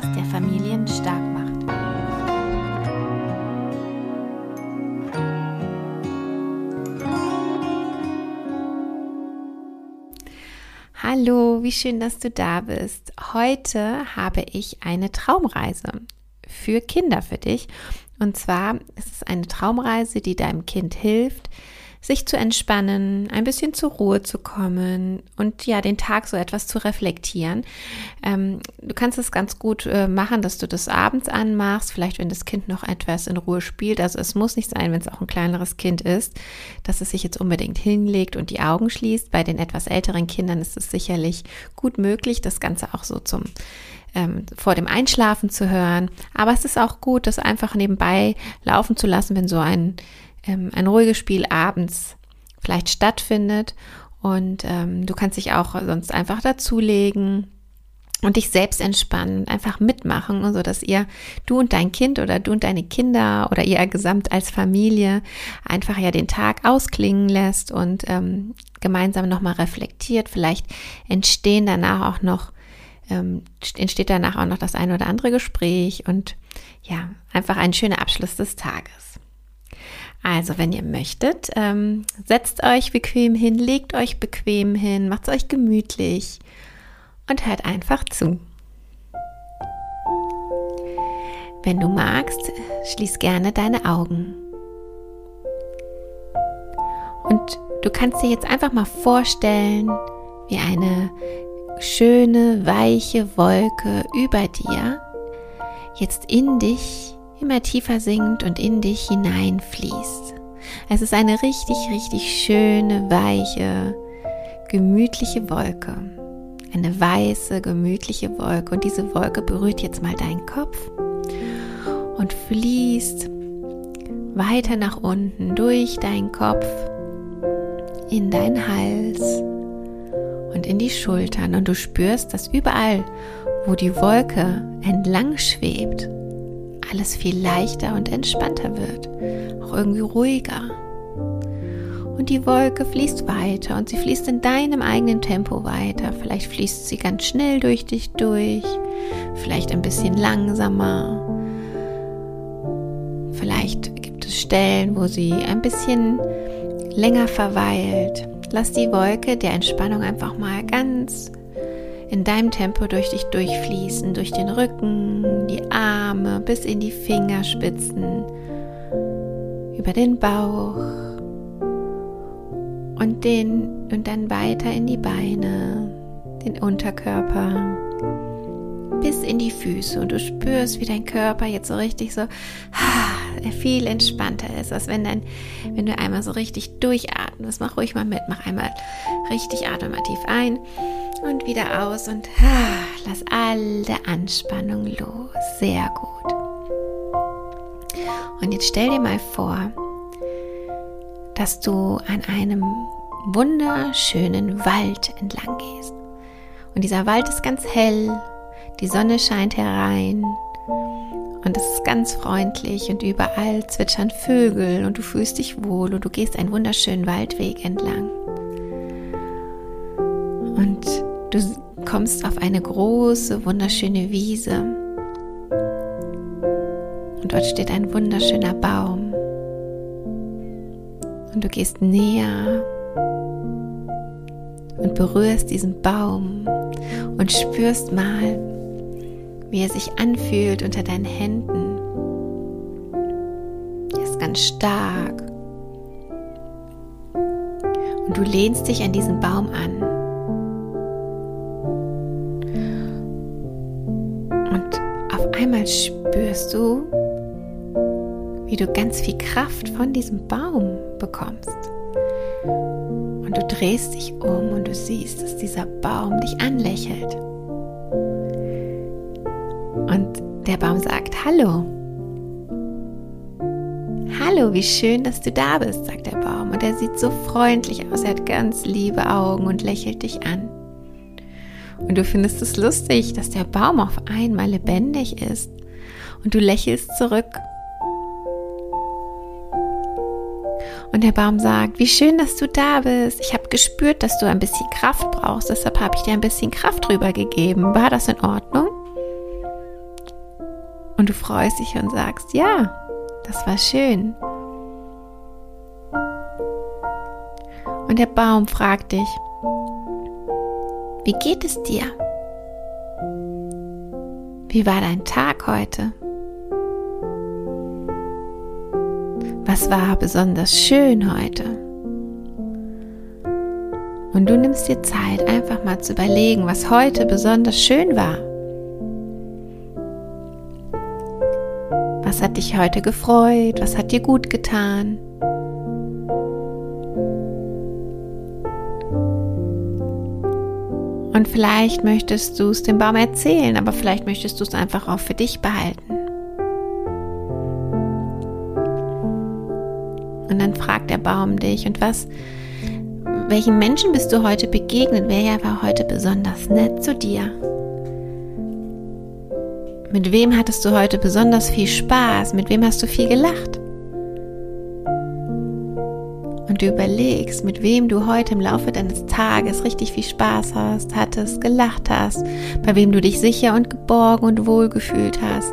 Podcast, der Familien stark macht. Hallo, wie schön, dass du da bist. Heute habe ich eine Traumreise für Kinder für dich. Und zwar ist es eine Traumreise, die deinem Kind hilft, sich zu entspannen, ein bisschen zur Ruhe zu kommen und ja, den Tag so etwas zu reflektieren. Ähm, du kannst es ganz gut äh, machen, dass du das abends anmachst, vielleicht wenn das Kind noch etwas in Ruhe spielt. Also es muss nicht sein, wenn es auch ein kleineres Kind ist, dass es sich jetzt unbedingt hinlegt und die Augen schließt. Bei den etwas älteren Kindern ist es sicherlich gut möglich, das Ganze auch so zum ähm, vor dem Einschlafen zu hören. Aber es ist auch gut, das einfach nebenbei laufen zu lassen, wenn so ein ähm, ein ruhiges Spiel abends vielleicht stattfindet. Und ähm, du kannst dich auch sonst einfach dazulegen und dich selbst entspannen, einfach mitmachen, so dass ihr, du und dein Kind oder du und deine Kinder oder ihr gesamt als Familie einfach ja den Tag ausklingen lässt und ähm, gemeinsam nochmal reflektiert. Vielleicht entstehen danach auch noch, ähm, entsteht danach auch noch das ein oder andere Gespräch und ja, einfach ein schöner Abschluss des Tages. Also, wenn ihr möchtet, ähm, setzt euch bequem hin, legt euch bequem hin, macht es euch gemütlich und hört einfach zu. Wenn du magst, schließ gerne deine Augen. Und du kannst dir jetzt einfach mal vorstellen, wie eine schöne, weiche Wolke über dir jetzt in dich immer tiefer sinkt und in dich hineinfließt. Es ist eine richtig, richtig schöne, weiche, gemütliche Wolke. Eine weiße, gemütliche Wolke. Und diese Wolke berührt jetzt mal deinen Kopf und fließt weiter nach unten durch deinen Kopf in deinen Hals und in die Schultern. Und du spürst, dass überall, wo die Wolke entlang schwebt, alles viel leichter und entspannter wird, auch irgendwie ruhiger. Und die Wolke fließt weiter und sie fließt in deinem eigenen Tempo weiter. Vielleicht fließt sie ganz schnell durch dich durch, vielleicht ein bisschen langsamer. Vielleicht gibt es Stellen, wo sie ein bisschen länger verweilt. Lass die Wolke der Entspannung einfach mal ganz in deinem Tempo durch dich durchfließen, durch den Rücken, die Arme bis in die Fingerspitzen, über den Bauch und den und dann weiter in die Beine, den Unterkörper bis in die Füße und du spürst, wie dein Körper jetzt so richtig so viel entspannter ist, als wenn dann, wenn du einmal so richtig durchatmest. Mach ruhig mal mit, mach einmal richtig, atme mal tief ein und wieder aus und lass alle Anspannung los. Sehr gut. Und jetzt stell dir mal vor, dass du an einem wunderschönen Wald entlang gehst. Und dieser Wald ist ganz hell, die Sonne scheint herein und es ist ganz freundlich und überall zwitschern Vögel und du fühlst dich wohl und du gehst einen wunderschönen Waldweg entlang. Du kommst auf eine große, wunderschöne Wiese. Und dort steht ein wunderschöner Baum. Und du gehst näher und berührst diesen Baum und spürst mal, wie er sich anfühlt unter deinen Händen. Er ist ganz stark. Und du lehnst dich an diesen Baum an einmal spürst du, wie du ganz viel Kraft von diesem Baum bekommst. Und du drehst dich um und du siehst, dass dieser Baum dich anlächelt. Und der Baum sagt, hallo. Hallo, wie schön, dass du da bist, sagt der Baum. Und er sieht so freundlich aus, er hat ganz liebe Augen und lächelt dich an. Und du findest es lustig, dass der Baum auf einmal lebendig ist. Und du lächelst zurück. Und der Baum sagt, wie schön, dass du da bist. Ich habe gespürt, dass du ein bisschen Kraft brauchst. Deshalb habe ich dir ein bisschen Kraft drüber gegeben. War das in Ordnung? Und du freust dich und sagst, ja, das war schön. Und der Baum fragt dich, wie geht es dir? Wie war dein Tag heute? Was war besonders schön heute? Und du nimmst dir Zeit, einfach mal zu überlegen, was heute besonders schön war. Was hat dich heute gefreut? Was hat dir gut getan? Und vielleicht möchtest du es dem Baum erzählen, aber vielleicht möchtest du es einfach auch für dich behalten. Und dann fragt der Baum dich, und was, welchen Menschen bist du heute begegnet? Wer war heute besonders nett zu dir? Mit wem hattest du heute besonders viel Spaß? Mit wem hast du viel gelacht? Und du überlegst, mit wem du heute im Laufe deines Tages richtig viel Spaß hast, hattest, gelacht hast, bei wem du dich sicher und geborgen und wohl gefühlt hast.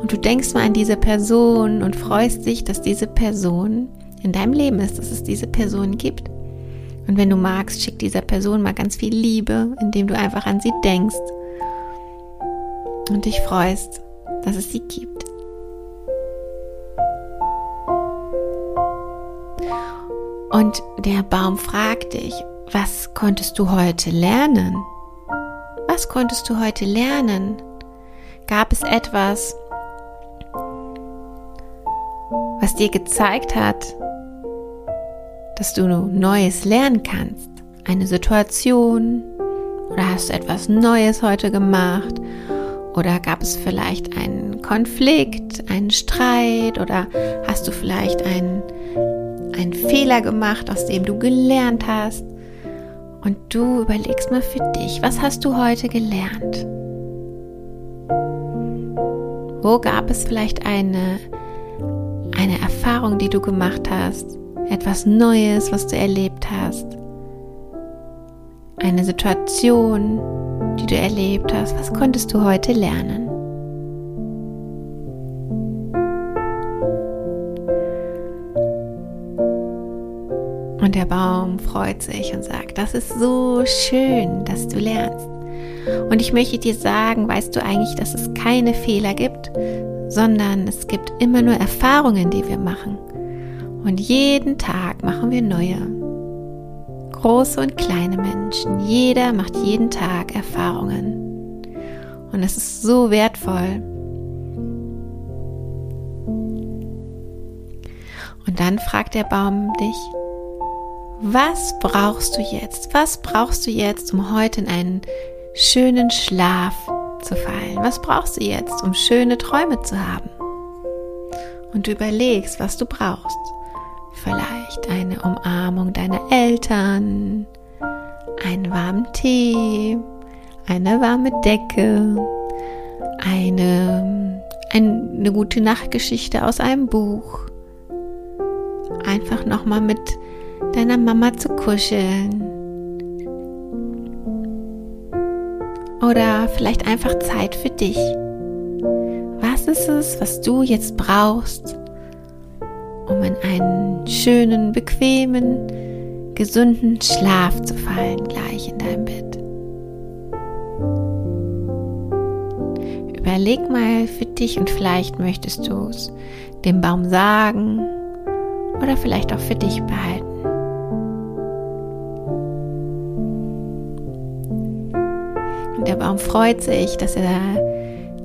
Und du denkst mal an diese Person und freust dich, dass diese Person in deinem Leben ist, dass es diese Person gibt. Und wenn du magst, schick dieser Person mal ganz viel Liebe, indem du einfach an sie denkst und dich freust, dass es sie gibt. Und der Baum fragt dich, was konntest du heute lernen? Was konntest du heute lernen? Gab es etwas, was dir gezeigt hat, dass du Neues lernen kannst? Eine Situation? Oder hast du etwas Neues heute gemacht? Oder gab es vielleicht einen Konflikt, einen Streit oder hast du vielleicht einen, einen Fehler gemacht, aus dem du gelernt hast? Und du überlegst mal für dich, was hast du heute gelernt? Wo gab es vielleicht eine, eine Erfahrung, die du gemacht hast? Etwas Neues, was du erlebt hast? Eine Situation, die du erlebt hast, was konntest du heute lernen? Der Baum freut sich und sagt, das ist so schön, dass du lernst. Und ich möchte dir sagen, weißt du eigentlich, dass es keine Fehler gibt, sondern es gibt immer nur Erfahrungen, die wir machen. Und jeden Tag machen wir neue große und kleine Menschen. Jeder macht jeden Tag Erfahrungen. Und es ist so wertvoll. Und dann fragt der Baum dich, was brauchst du jetzt? Was brauchst du jetzt, um heute in einen schönen Schlaf zu fallen? Was brauchst du jetzt, um schöne Träume zu haben? Und du überlegst, was du brauchst. Vielleicht eine Umarmung deiner Eltern, einen warmen Tee, eine warme Decke, eine, eine gute Nachtgeschichte aus einem Buch. Einfach nochmal mit deiner Mama zu kuscheln. Oder vielleicht einfach Zeit für dich. Was ist es, was du jetzt brauchst, um in einen schönen, bequemen, gesunden Schlaf zu fallen gleich in deinem Bett. Überleg mal für dich und vielleicht möchtest du es dem Baum sagen oder vielleicht auch für dich behalten. Der Baum freut sich, dass er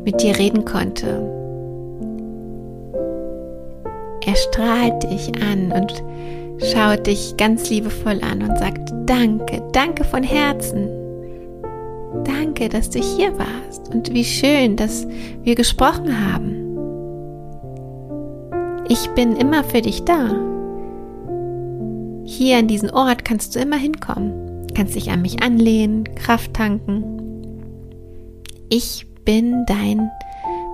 mit dir reden konnte er strahlt dich an und schaut dich ganz liebevoll an und sagt Danke, danke von Herzen. Danke, dass du hier warst und wie schön, dass wir gesprochen haben. Ich bin immer für dich da. Hier an diesen Ort kannst du immer hinkommen, kannst dich an mich anlehnen, Kraft tanken. Ich bin dein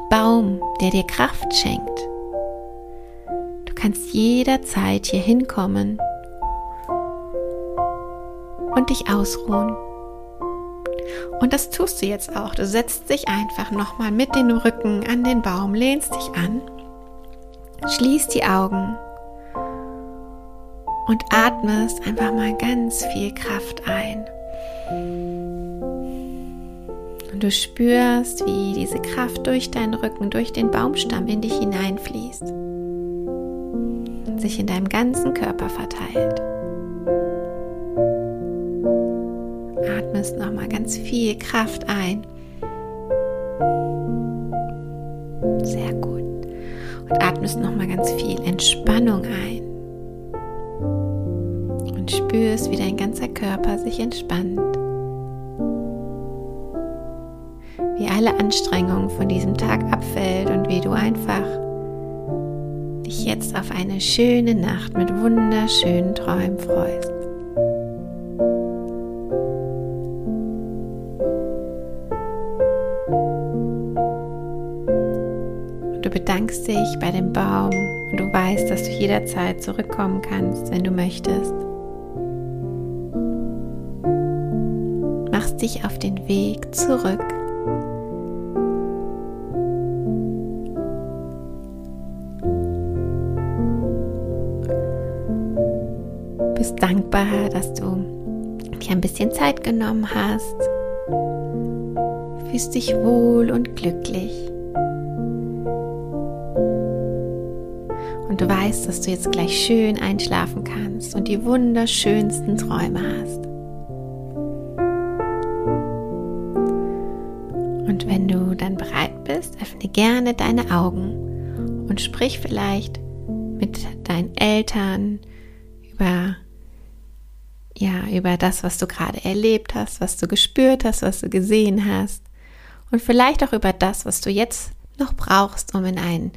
Baum, der dir Kraft schenkt kannst jederzeit hier hinkommen und dich ausruhen. Und das tust du jetzt auch. Du setzt dich einfach nochmal mit dem Rücken an den Baum, lehnst dich an, schließt die Augen und atmest einfach mal ganz viel Kraft ein. Und du spürst, wie diese Kraft durch deinen Rücken, durch den Baumstamm in dich hineinfließt und sich in deinem ganzen Körper verteilt. Atmest nochmal ganz viel Kraft ein. Sehr gut. Und atmest nochmal ganz viel Entspannung ein. Und spürst, wie dein ganzer Körper sich entspannt. Alle Anstrengung von diesem Tag abfällt und wie du einfach dich jetzt auf eine schöne Nacht mit wunderschönen Träumen freust. Du bedankst dich bei dem Baum und du weißt, dass du jederzeit zurückkommen kannst, wenn du möchtest. Machst dich auf den Weg zurück. Bist dankbar, dass du dir ein bisschen Zeit genommen hast. Fühlst dich wohl und glücklich. Und du weißt, dass du jetzt gleich schön einschlafen kannst und die wunderschönsten Träume hast. Und wenn du dann bereit bist, öffne gerne deine Augen und sprich vielleicht mit deinen Eltern über ja, über das, was du gerade erlebt hast, was du gespürt hast, was du gesehen hast und vielleicht auch über das, was du jetzt noch brauchst, um in einen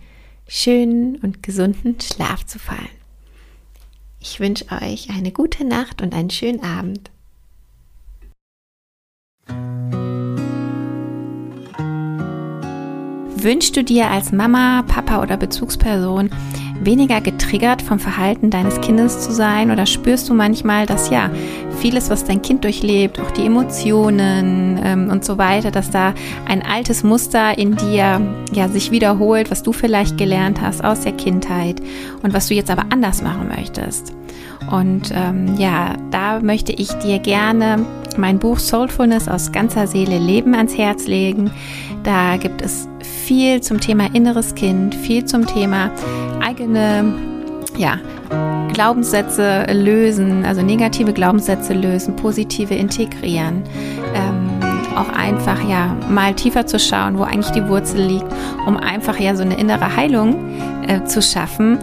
schönen und gesunden Schlaf zu fallen. Ich wünsche euch eine gute Nacht und einen schönen Abend. Wünschst du dir als Mama, Papa oder Bezugsperson weniger getriggert vom Verhalten deines Kindes zu sein? Oder spürst du manchmal, dass ja vieles, was dein Kind durchlebt, auch die Emotionen ähm, und so weiter, dass da ein altes Muster in dir ja sich wiederholt, was du vielleicht gelernt hast aus der Kindheit und was du jetzt aber anders machen möchtest? Und ähm, ja, da möchte ich dir gerne mein Buch Soulfulness aus ganzer Seele Leben ans Herz legen. Da gibt es viel zum Thema inneres Kind, viel zum Thema eigene ja, Glaubenssätze lösen, also negative Glaubenssätze lösen, positive integrieren. Ähm, auch einfach ja mal tiefer zu schauen, wo eigentlich die Wurzel liegt, um einfach ja so eine innere Heilung äh, zu schaffen,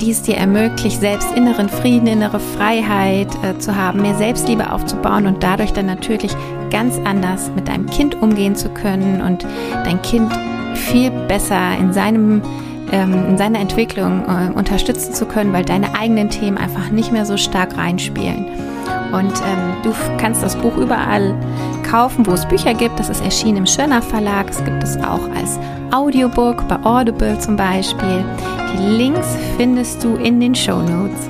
die es dir ermöglicht, selbst inneren Frieden, innere Freiheit äh, zu haben, mehr Selbstliebe aufzubauen und dadurch dann natürlich ganz anders mit deinem Kind umgehen zu können und dein Kind viel besser in seinem ähm, in seiner Entwicklung äh, unterstützen zu können, weil deine eigenen Themen einfach nicht mehr so stark reinspielen. Und ähm, du kannst das Buch überall kaufen, wo es Bücher gibt. Das ist erschienen im Schöner Verlag. Es gibt es auch als Audiobook bei Audible zum Beispiel. Die Links findest du in den Show Notes.